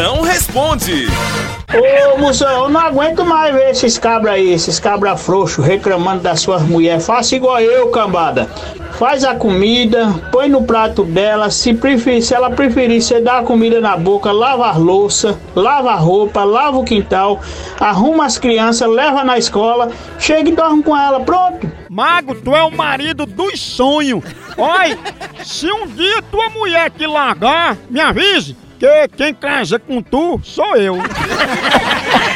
Moção responde. Ô, Moção, eu não aguento mais ver esses cabra aí, esses cabra frouxos reclamando das suas mulheres. Faça igual eu, cambada. Faz a comida, põe no prato dela. Se, preferir, se ela preferir, você dá a comida na boca, lava a louça, lava a roupa, lava o quintal, arruma as crianças, leva na escola, chega e dorme com ela, pronto. Mago, tu é o marido dos sonhos. Oi, se um dia tua mulher te largar, me avise, que quem casa com tu sou eu.